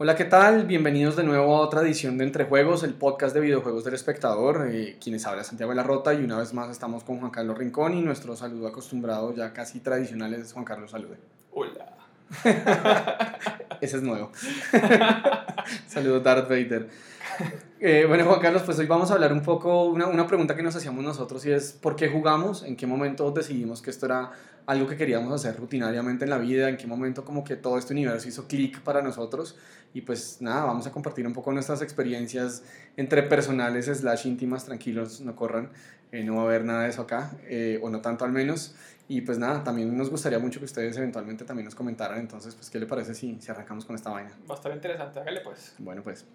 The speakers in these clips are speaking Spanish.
Hola, ¿qué tal? Bienvenidos de nuevo a otra edición de Entre Juegos, el podcast de videojuegos del espectador. Eh, quienes habla Santiago de la Rota y una vez más estamos con Juan Carlos Rincón y nuestro saludo acostumbrado ya casi tradicional es Juan Carlos Salude. Hola. Ese es nuevo. Saludos Darth Vader. Eh, bueno, Juan Carlos, pues hoy vamos a hablar un poco, una, una pregunta que nos hacíamos nosotros y es ¿por qué jugamos? ¿En qué momento decidimos que esto era algo que queríamos hacer rutinariamente en la vida? ¿En qué momento como que todo este universo hizo clic para nosotros? Y pues nada, vamos a compartir un poco nuestras experiencias entre personales slash íntimas, tranquilos, no corran, eh, no va a haber nada de eso acá, eh, o no tanto al menos. Y pues nada, también nos gustaría mucho que ustedes eventualmente también nos comentaran, entonces pues ¿qué le parece si, si arrancamos con esta vaina? Va a estar interesante, hágale pues. Bueno pues.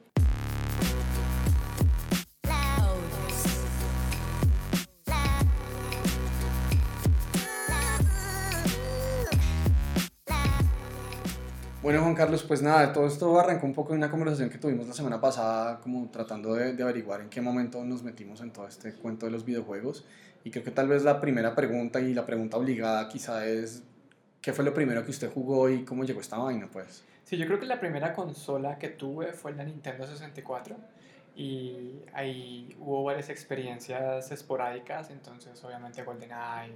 Bueno, Juan Carlos, pues nada, todo esto arrancó un poco de una conversación que tuvimos la semana pasada, como tratando de, de, averiguar en qué momento nos metimos en todo este cuento de los videojuegos. Y creo que tal vez la primera pregunta y la pregunta obligada quizá es, ¿qué fue lo primero que usted jugó y cómo llegó esta vaina, pues? Sí, yo creo que la primera consola que tuve fue la Nintendo 64 y ahí hubo varias experiencias esporádicas, entonces obviamente GoldenEye,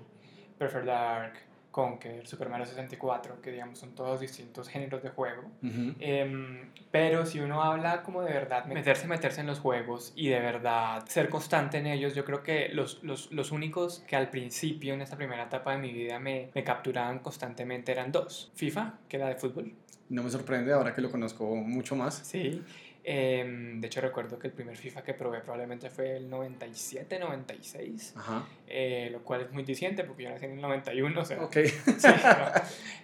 Perfect Dark, Conker, Super Mario 64, que digamos son todos distintos géneros de juego. Uh -huh. eh, pero si uno habla como de verdad, meterse, meterse en los juegos y de verdad ser constante en ellos, yo creo que los, los, los únicos que al principio, en esta primera etapa de mi vida, me, me capturaban constantemente eran dos. FIFA, que era de fútbol. No me sorprende ahora que lo conozco mucho más. Sí. Eh, de hecho, recuerdo que el primer FIFA que probé probablemente fue el 97, 96, Ajá. eh, lo cual es muy diciente porque yo nací en el 91, o sea. Ok. Sí, no.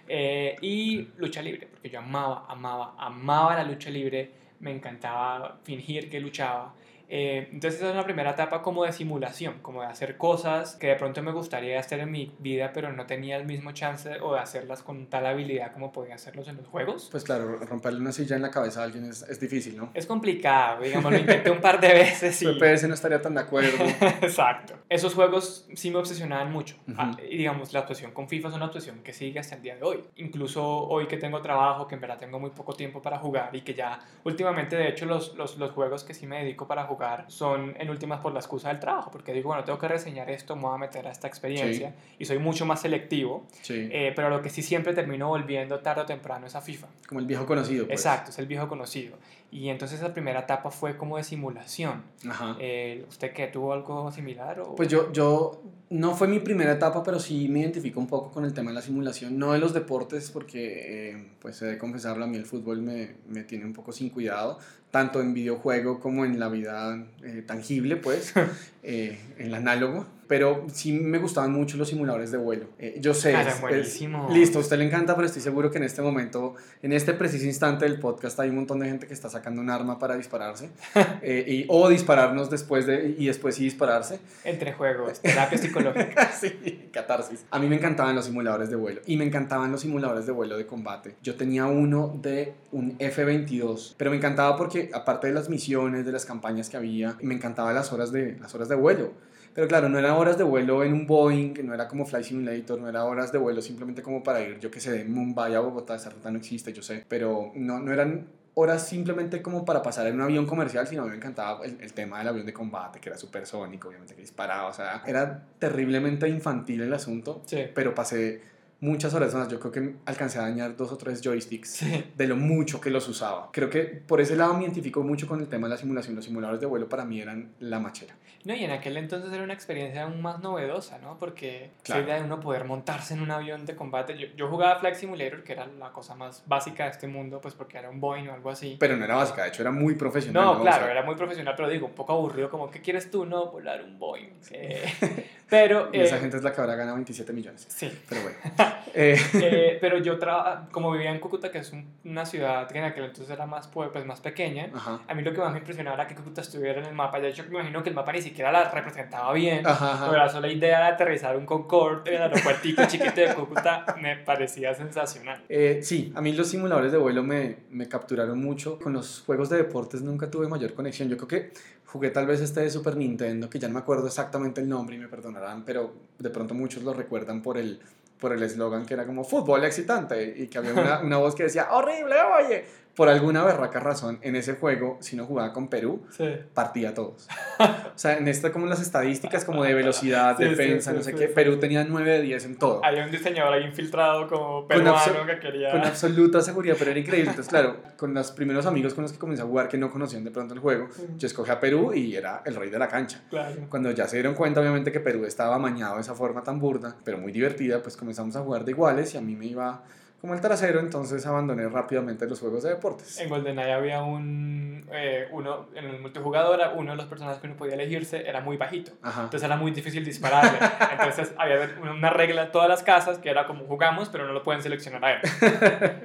eh, y lucha libre, porque yo amaba, amaba, amaba la lucha libre, me encantaba fingir que luchaba. Eh, entonces esa es una primera etapa como de simulación, como de hacer cosas que de pronto me gustaría hacer en mi vida, pero no tenía el mismo chance o de hacerlas con tal habilidad como podía hacerlos en los juegos. Pues claro, romperle una silla en la cabeza a alguien es, es difícil, ¿no? Es complicado, digamos, lo intenté un par de veces y... PPS no estaría tan de acuerdo. Exacto. Esos juegos sí me obsesionaban mucho. Ujú. Ah, y digamos, la obsesión con FIFA es una obsesión que sigue hasta el día de hoy. Incluso hoy que tengo trabajo, que en verdad tengo muy poco tiempo para jugar y que ya últimamente, de hecho, los, los, los juegos que sí me dedico para jugar son en últimas por la excusa del trabajo, porque digo, bueno, tengo que reseñar esto, me voy a meter a esta experiencia y soy mucho más selectivo. Sí. Eh, pero lo que sí siempre termino volviendo tarde o temprano es a FIFA. Como el viejo conocido, pues. Exacto, es el viejo conocido. Y entonces esa primera etapa fue como de simulación. Ajá. Eh, ¿Usted qué? ¿Tuvo algo similar? O? Pues yo, yo, no fue mi primera etapa, pero sí me identifico un poco con el tema de la simulación, no de los deportes, porque, eh, pues he de confesarlo, a mí el fútbol me, me tiene un poco sin cuidado, tanto en videojuego como en la vida eh, tangible, pues, eh, en el análogo, pero sí me gustaban mucho los simuladores de vuelo. Eh, yo sé, Ah, es- eran es- listo, a usted le encanta, pero estoy seguro que en este momento, en este preciso instante del podcast, hay un montón de gente que está sacando un arma para dispararse, eh, y, o dispararnos después de, y después sí dispararse. Entre juegos, terapia psicológica. sí, catarsis. A mí me encantaban los simuladores de vuelo y me encantaban los simuladores de vuelo de combate. Yo tenía uno de un F-22, pero me encantaba porque aparte de las misiones, de las campañas que había, me encantaban las horas de, las horas de vuelo. Pero claro, no eran horas de vuelo en un Boeing, no era como Flight Simulator, no era horas de vuelo simplemente como para ir, yo que sé, de Mumbai a Bogotá, esa ruta no existe, yo sé, pero no, no eran horas simplemente como para pasar en un avión comercial, sino a mí me encantaba el, el tema del avión de combate, que era supersónico, obviamente que disparaba, o sea, era terriblemente infantil el asunto, Sí. pero pasé muchas horas más, yo creo que alcancé a dañar dos o tres joysticks Sí. de lo mucho que los usaba. Creo que por ese lado me identifico mucho con el tema de la simulación, los simuladores de vuelo para mí eran la machera. No, y en aquel entonces era una experiencia aún más novedosa, ¿no? Porque Claro. la idea de uno poder montarse en un avión de combate. Yo, yo jugaba Flight Simulator, que era la cosa más básica de este mundo, pues porque era un Boeing o algo así. Pero no era básica, de hecho era muy profesional. No, O claro, sea, era muy profesional, pero digo, un poco aburrido, como, ¿qué quieres tú? No, volar un Boeing. Eh, pero... Y esa eh, gente es la que ahora gana 27 millones. Sí, Pero bueno. Eh, Eh, pero yo traba- como vivía en Cúcuta, que es un- una ciudad que en aquel entonces era más, pue- pues, más pequeña, ajá. a mí lo que más me impresionaba era que Cúcuta estuviera en el mapa. De hecho, me imagino que el mapa ni siquiera la representaba bien. Ajá, ajá. Pero la sola idea de aterrizar un Concorde en el aeropuertico chiquito de Cúcuta me parecía sensacional. Eh, sí, a mí los simuladores de vuelo me, me capturaron mucho. Con los juegos de deportes nunca tuve mayor conexión. Yo creo que jugué tal vez este de Super Nintendo, que ya no me acuerdo exactamente el nombre y me perdonarán, pero de pronto muchos lo recuerdan por el por el eslogan que era como fútbol excitante y que había una, una voz que decía horrible, oye. Por alguna berraca razón, en ese juego, si no jugaba con Perú, Sí. partía a todos. O sea, en esta como las estadísticas como de velocidad, Sí, defensa, sí, no sé qué. Perú tenía 9 de 10 en todo. Hay un diseñador ahí infiltrado como peruano que quería... Con absoluta seguridad, pero era increíble. Entonces, claro, con los primeros amigos con los que comencé a jugar que no conocían de pronto el juego, yo escogí a Perú y era el rey de la cancha. Claro. Cuando ya se dieron cuenta, obviamente, que Perú estaba amañado de esa forma tan burda, pero muy divertida, pues comenzamos a jugar de iguales y a mí me iba como el trasero, entonces abandoné rápidamente los juegos de deportes. En GoldenEye había un... eh, uno, en el multijugador, uno de los personajes que uno podía elegirse era muy bajito. Ajá. Entonces era muy difícil dispararle. Entonces había una- regla en todas las casas que era como jugamos, pero no lo pueden seleccionar a él.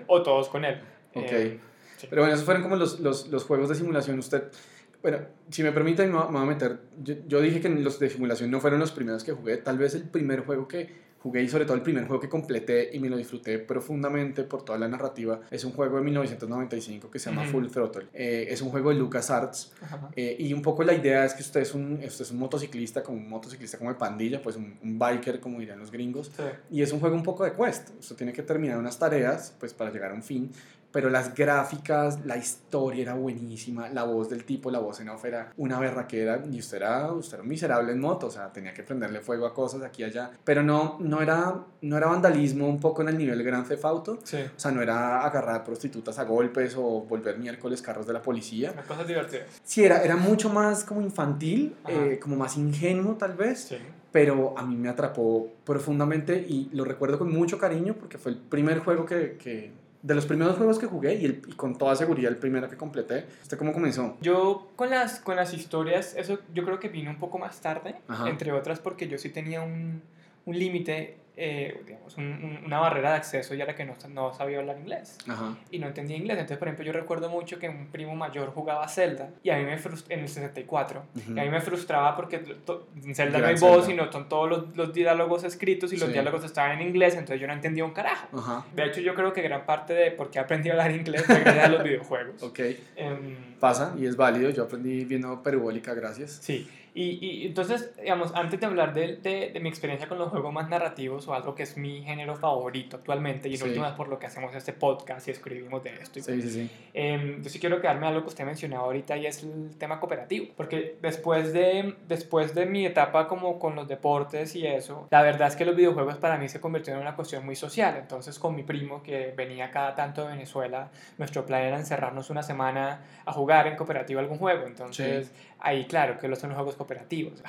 o todos con él. Ok. Eh, sí. Pero bueno, esos fueron como los, los, los juegos de simulación. Usted, bueno, si me permite, me va- me voy a meter. Yo, yo dije que los de simulación no fueron los primeros que jugué. Tal vez el primer juego que jugué y sobre todo el primer juego que completé y me lo disfruté profundamente por toda la narrativa es un juego de 1995 que se llama. Full Throttle. Eh, es un juego de LucasArts eh, y un poco la idea es que usted es un, usted es un motociclista, como un motociclista como de pandilla, pues un, un biker, como dirían los gringos. Sí. Y es un juego un poco de quest. Usted tiene que terminar unas tareas pues para llegar a un fin. Pero las gráficas, la historia era buenísima, la voz del tipo, la voz en off era una berraquera y usted era, usted era un miserable en moto, o sea, tenía que prenderle fuego a cosas aquí y allá. Pero no, no, era, no era vandalismo un poco en el nivel Grand Theft Auto, Sí. o sea, no era agarrar prostitutas a golpes o volver miércoles carros de la policía. Las cosas divertidas. Sí, era, era mucho más como infantil, eh, como más ingenuo tal vez Sí. pero a mí me atrapó profundamente y lo recuerdo con mucho cariño porque fue el primer juego que, que de los primeros juegos que jugué y, el, y con toda seguridad el primero que completé. ¿Usted cómo comenzó? Yo con las, con las historias, eso yo creo que vino un poco más tarde, Ajá. entre otras porque yo sí tenía un, un límite, eh, digamos, un- un- una barrera de acceso y era que no, no sabía hablar inglés Ajá. y no entendía inglés. Entonces, por ejemplo, yo recuerdo mucho que un primo mayor jugaba Zelda y a mí me en el 64 Ujú. y a mí me frustraba porque en Zelda no Gran hay voz, Zelda. sino son todos los, los diálogos escritos y los Sí. diálogos estaban en inglés, entonces yo no entendía un carajo. Ajá. De hecho, yo creo que gran parte de por qué aprendí a hablar inglés fue gracias a los videojuegos. Ok. Em, Pasa y es válido. Yo aprendí viendo Perubólica, gracias. Sí, y, y entonces, digamos, antes de hablar de, de, de mi experiencia con los juegos más narrativos o algo que es mi género favorito actualmente y en Sí. últimas por lo que hacemos este podcast y escribimos de esto, y Sí, sí, sí. Em, yo sí quiero quedarme a algo que usted mencionaba ahorita y es el tema cooperativo, porque después de, después de mi etapa como con los deportes y eso, la verdad es que los videojuegos para mí se convirtieron en una cuestión muy social, entonces con mi primo que venía cada tanto de Venezuela, nuestro plan era encerrarnos una semana a jugar en cooperativo algún juego, entonces ahí claro que los son los juegos cooperativos,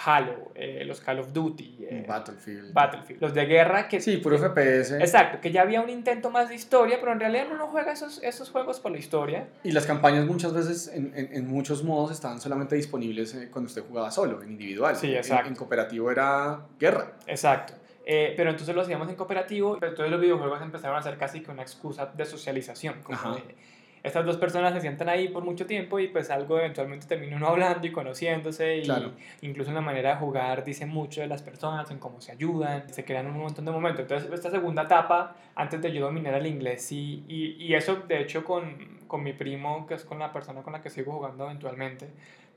Halo, eh, los Call of Duty, eh, Battlefield. Battlefield, los de guerra que Sí, puro FPS. Exacto, que ya había un intento más de historia, pero en realidad uno no juega esos, esos juegos por la historia. Y las campañas muchas veces, en, en, en muchos modos, estaban solamente disponibles eh, cuando usted jugaba solo, en individual. Sí, En- exacto. En, cooperativo era guerra. Exacto. Eh, pero entonces lo hacíamos en cooperativo, pero entonces los videojuegos empezaron a ser casi que una excusa de socialización. Como de, estas dos personas se sientan ahí por mucho tiempo y pues algo eventualmente termina uno hablando y conociéndose y Claro. incluso en la manera de jugar dice mucho de las personas, en cómo se ayudan, se crean un montón de momentos. Entonces esta segunda etapa, antes de yo dominar el inglés, sí, y, y eso de hecho con, con mi primo, que es con la persona con la que sigo jugando eventualmente,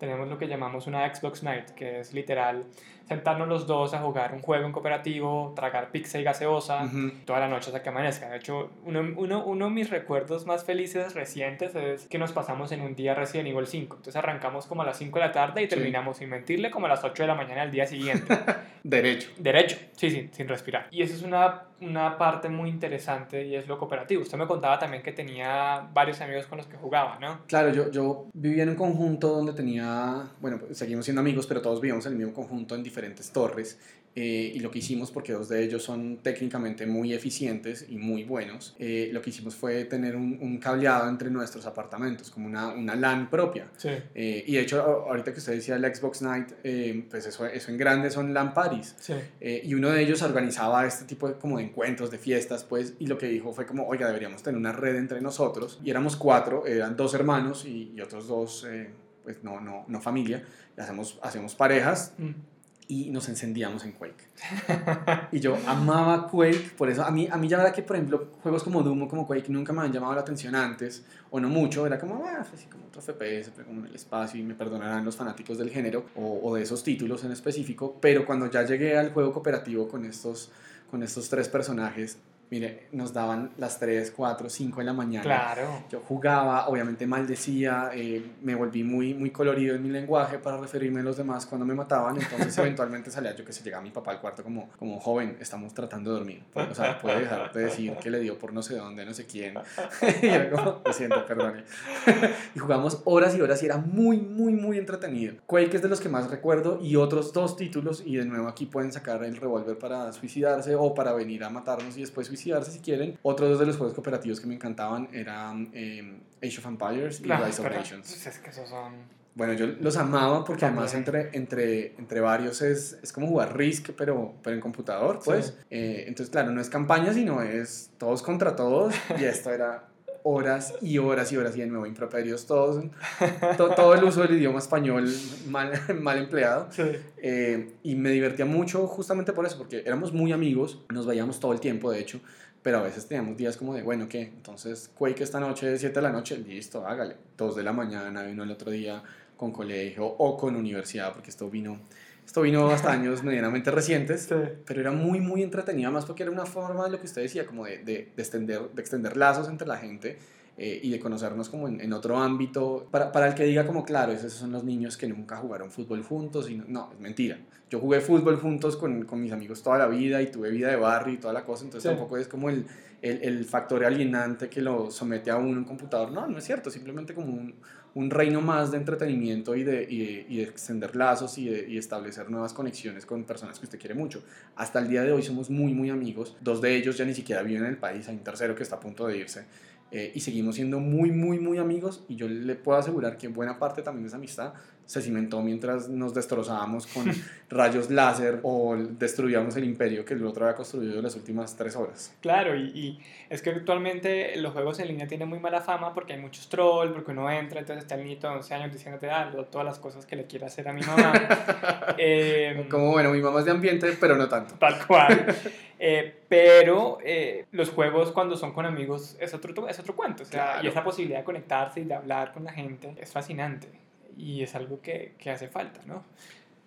tenemos lo que llamamos una Xbox Night, que es literal sentarnos los dos a jugar un juego en cooperativo, tragar pizza y gaseosa Ujú. toda la noche hasta que amanezca. De hecho, uno, uno, uno de mis recuerdos más felices recientes es que nos pasamos en un día Resident Evil 5. Entonces arrancamos como a las 5 de la tarde y Sí. terminamos sin mentirle como a las 8 de la mañana del día siguiente. Derecho. Derecho, sí, sí, sin respirar. Y eso es una, una parte muy interesante y es lo cooperativo. Usted me contaba también que tenía varios amigos con los que jugaba, ¿no? Claro, yo, yo vivía en un conjunto donde tenía, bueno, seguimos siendo amigos, pero todos vivíamos en el mismo conjunto en diferentes torres. Eh, y lo que hicimos, porque dos de ellos son técnicamente muy eficientes y muy buenos, eh, lo que hicimos fue tener un, un cableado entre nuestros apartamentos, como una, una LAN propia. Sí. Eh, y de hecho, ahorita que usted decía el Xbox Night, eh, pues eso, eso en grande son LAN parties. Sí. Eh, y uno de ellos organizaba este tipo de, como de encuentros, de fiestas, pues, y lo que dijo fue como, oiga, deberíamos tener una red entre nosotros. Y éramos cuatro, eran dos hermanos y, y otros dos, eh, pues, no, no, no familia. Y hacemos, hacemos parejas Mm. Y nos encendíamos en Quake. y yo amaba Quake, por eso a mí, a mí ya verdad que, por ejemplo, juegos como Doom o como Quake nunca me han llamado la atención antes, o no mucho, era como, ah, pues sí, como otro FPS, pero como en el espacio, y me perdonarán los fanáticos del género, o, o de esos títulos en específico, pero cuando ya llegué al juego cooperativo con estos, con estos tres personajes, Mire, nos daban las 3, 4, 5 de la mañana. Claro. Yo jugaba, obviamente maldecía, eh, me volví muy, muy colorido en mi lenguaje para referirme a los demás cuando me mataban. Entonces, eventualmente salía yo que se llegaba mi papá al cuarto como, como joven, estamos tratando de dormir. O sea, puede dejar de decir que le dio por no sé dónde, no sé quién. y era como, lo siento, perdone. y jugamos horas y horas y era muy, muy, muy entretenido. Quake es de los que más recuerdo y otros dos títulos. Y de nuevo aquí pueden sacar el revólver para suicidarse o para venir a matarnos y después suicidarse si quieren. Otros de los juegos cooperativos que me encantaban eran eh, Age of Empires y Rise of Nations. Pues es que esos son... Bueno, yo los amaba porque además entre, entre, entre varios es, es como jugar Risk, pero, pero en computador, pues. Eh, entonces, claro, no es campaña, sino es todos contra todos. Y esto era horas y horas y horas y de nuevo improperios todos, todo, el uso del idioma español mal, mal empleado. Eh, y me divertía mucho justamente por eso, porque éramos muy amigos, nos veíamos todo el tiempo, de hecho, pero a veces teníamos días como de, bueno, ¿qué? Entonces, Quake esta noche, 7 de la noche, listo, hágale. 2 de la mañana, vino el otro día con colegio o con universidad, porque esto vino, esto vino hasta años medianamente recientes, pero era muy, muy entretenido, más porque era una forma de lo que usted decía, como de, de, de extender, de extender lazos entre la gente eh, y de conocernos como en, en, otro ámbito. Para, para el que diga como, claro, esos son los niños que nunca jugaron fútbol juntos, y no, no es mentira yo jugué fútbol juntos con, con, mis amigos toda la vida y tuve vida de barrio y toda la cosa, entonces tampoco es como el, el, el, factor alienante que lo somete a uno en computador. No, no es cierto, simplemente como un, un reino más de entretenimiento y de, extender lazos y establecer nuevas conexiones con personas que usted quiere mucho. Hasta el día de hoy somos muy, muy amigos. Dos de ellos ya ni siquiera viven en el país, hay un tercero que está a punto de irse. Eh, y seguimos siendo muy, muy, muy amigos y yo le puedo asegurar que buena parte también de esa amistad se cimentó mientras nos destrozábamos con rayos láser o destruíamos el imperio que el otro había construido en las últimas tres horas. Claro, y, y, es que actualmente los juegos en línea tienen muy mala fama porque hay muchos trolls, porque uno entra, entonces está el niño de 11 años diciéndote ah, todas las cosas que le quiere hacer a mi mamá. eh, Como bueno, mi mamá es de ambiente, pero no tanto. Tal cual. Eh, pero eh, los juegos cuando son con amigos es otro, es otro cuento. O sea, claro. Y esa posibilidad de conectarse y de hablar con la gente es fascinante y es algo que, que, hace falta, ¿no?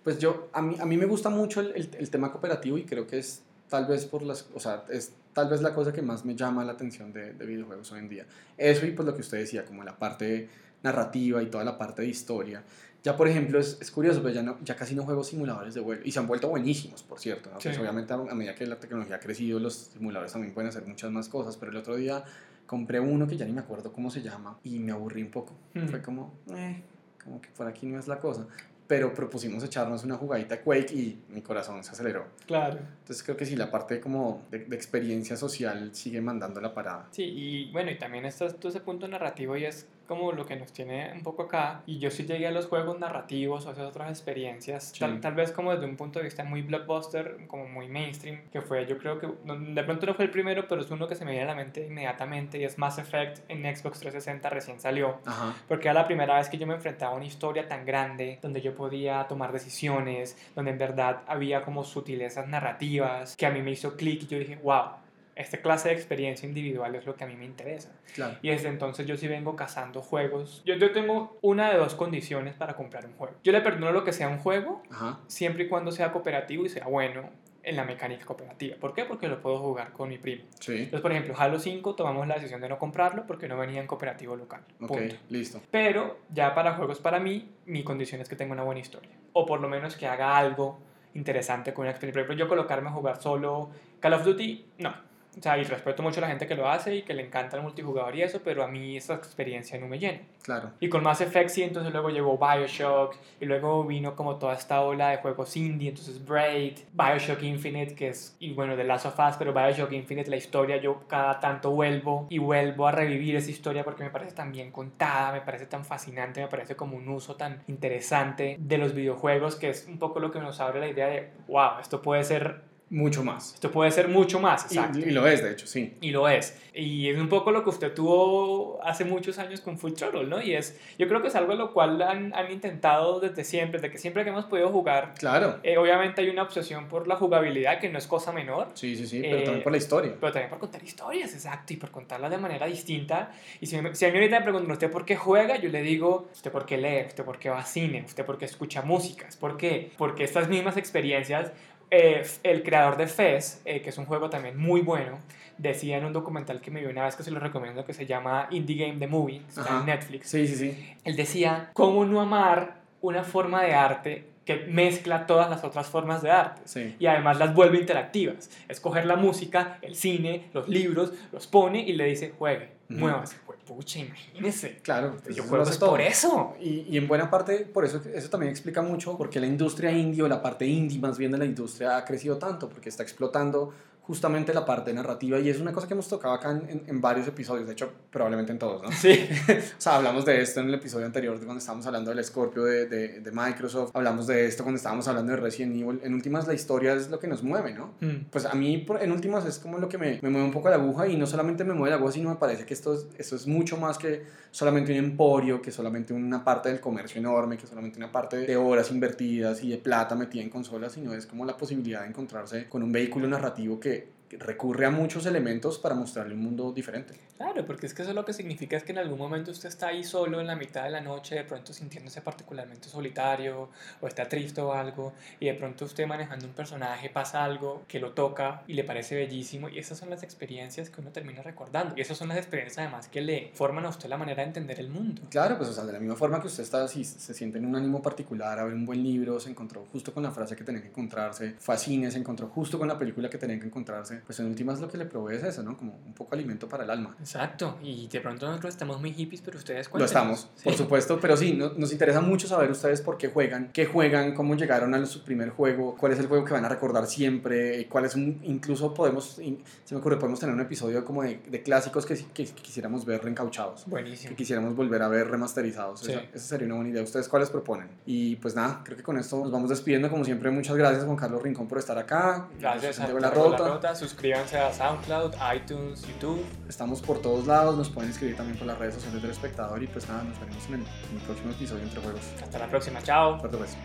Pues yo, a mí, a mí me gusta mucho el, el, el, tema cooperativo y creo que es tal vez por las, o sea, es tal vez la cosa que más me llama la atención de, de videojuegos hoy en día. Eso y pues lo que usted decía, como la parte narrativa y toda la parte de historia. Ya, por ejemplo, es, es curioso, pero ya, no, ya casi no juego simuladores de vuelo. Y se han vuelto buenísimos, por cierto. ¿no? Sí. Pues obviamente, a, a medida que la tecnología ha crecido, los simuladores también pueden hacer muchas más cosas. Pero el otro día compré uno que ya ni me acuerdo cómo se llama y me aburrí un poco. Mm. Fue como, eh, como que por aquí no es la cosa. Pero propusimos echarnos una jugadita Quake y mi corazón se aceleró. Claro. Entonces creo que sí, la parte como de, de experiencia social sigue mandando la parada. Sí, y bueno, y también está todo ese punto narrativo y es como lo que nos tiene un poco acá. Y yo sí llegué a los juegos narrativos o a esas otras experiencias, sí. tal, tal, vez como desde un punto de vista muy blockbuster, como muy mainstream, que fue, yo creo que de pronto no fue el primero, pero es uno que se me viene a la mente inmediatamente y es Mass Effect en Xbox 360 recién salió. Ajá. Porque era la primera vez que yo me enfrentaba a una historia tan grande, donde yo podía tomar decisiones, donde en verdad había como sutilezas narrativas, que a mí me hizo clic y yo dije, wow esta clase de experiencia individual es lo que a mí me interesa. Claro. Y desde entonces yo sí vengo cazando juegos. Yo, yo tengo una de dos condiciones para comprar un juego. Yo le perdono lo que sea un juego, Ajá. siempre y cuando sea cooperativo y sea bueno en la mecánica cooperativa. ¿Por qué? Porque lo puedo jugar con mi primo. Sí. Entonces, por ejemplo, Halo 5 tomamos la decisión de no comprarlo porque no venía en cooperativo local. Ok, Punto. listo. Pero ya para juegos para mí, mi condición es que tenga una buena historia. O por lo menos que haga algo interesante con una experiencia. Por ejemplo, yo colocarme a jugar solo Call of Duty, no o sea, y respeto mucho a la gente que lo hace y que le encanta el multijugador y eso, pero a mí esa experiencia no me llena. Claro. Y con Mass Effect sí, entonces luego llegó Bioshock, y luego vino como toda esta ola de juegos indie, entonces Braid, Bioshock Infinite, que es, y bueno, de Last of Us, pero Bioshock Infinite, la historia, yo cada tanto vuelvo y vuelvo a revivir esa historia porque me parece tan bien contada, me parece tan fascinante, me parece como un uso tan interesante de los videojuegos, que es un poco lo que nos abre la idea de, wow, esto puede ser mucho más. Esto puede ser mucho más, exacto. Y, y, lo es, de hecho, sí. Y lo es. Y es un poco lo que usted tuvo hace muchos años con Full Throttle, ¿no? Y es, yo creo que es algo lo cual han, han intentado desde siempre, desde que siempre que hemos podido jugar. Claro. Eh, obviamente hay una obsesión por la jugabilidad, que no es cosa menor. Sí, sí, sí, pero eh, también por la historia. Pero también por contar historias, exacto, y por contarlas de manera distinta. Y si, si a mí ahorita me preguntan, ¿usted por qué juega? Yo le digo, ¿usted por qué lee? ¿Usted por qué va a cine? ¿Usted por qué escucha músicas? ¿Por qué? Porque estas mismas experiencias eh, el creador de Fez, eh, que es un juego también muy bueno, decía en un documental que me vi una vez que se lo recomiendo que se llama Indie Game The Movie, está en Netflix. Sí, sí, sí. Él decía, ¿cómo no amar una forma de arte que mezcla todas las otras formas de arte? Sí. Y además las vuelve interactivas. Escoger la música, el cine, los libros, los pone y le dice, juegue, Ujú. muévase. Jue- Pucha, imagínese. Claro, Yo juego hace es por eso. Y, y en buena parte, por eso, eso también explica mucho por qué la industria indie o la parte indie más bien de la industria ha crecido tanto, porque está explotando justamente la parte narrativa y es una cosa que hemos tocado acá en, en- en varios episodios, de hecho probablemente en todos, ¿no? Sí. O sea, hablamos de esto en el episodio anterior, de cuando estábamos hablando del Scorpio de, de, de Microsoft, hablamos de esto cuando estábamos hablando de Resident Evil, en últimas la historia es lo que nos mueve, ¿no? Mm. Pues a mí, en últimas, es como lo que me, me mueve un poco la aguja y no solamente me mueve la aguja, sino me parece que esto es, esto es mucho más que solamente un emporio, que solamente una parte del comercio enorme, que solamente una parte de horas invertidas y de plata metida en consolas, sino es como la posibilidad de encontrarse con un vehículo narrativo que recurre a muchos elementos para mostrarle un mundo diferente. Claro, porque es que eso lo que significa es que en algún momento usted está ahí solo en la mitad de la noche, de pronto sintiéndose particularmente solitario, o está triste o algo, y de pronto usted manejando un personaje pasa algo que lo toca y le parece bellísimo, y esas son las experiencias que uno termina recordando, y esas son las experiencias además que le forman a usted la manera de entender el mundo. Claro, pues o sea, de la misma forma que usted está, si se siente en un ánimo particular a ver un buen libro, se encontró justo con la frase que tenía que encontrarse, fue a cine, se encontró justo con la película que tenía que encontrarse, pues en últimas lo que le provee es eso, ¿no? Como un poco alimento para el alma. Exacto, y de pronto nosotros estamos muy hippies, pero ustedes Lo cuéntenos. estamos, por supuesto, pero sí, no- nos interesa mucho saber ustedes por qué juegan, qué juegan, cómo llegaron a su primer juego, cuál es el juego que van a recordar siempre, eh, cuál es un, incluso podemos, se me ocurre, podemos tener un episodio como de, de clásicos que, que quisiéramos ver reencauchados. Buenísimo. que quisiéramos volver a ver remasterizados. Sí. Esa, esa sería una buena idea. ¿Ustedes cuáles proponen? Y pues nada, creo que con esto nos vamos despidiendo. Como siempre, muchas gracias Juan Carlos Rincón por estar acá. Gracias a La. Rota. Suscríbanse a SoundCloud, iTunes, YouTube. Estamos por todos lados. Nos pueden escribir también por las redes sociales del espectador. Y pues nada, nos veremos en el, en el próximo episodio entre juegos. Hasta la próxima. Chao. Fuerte pues.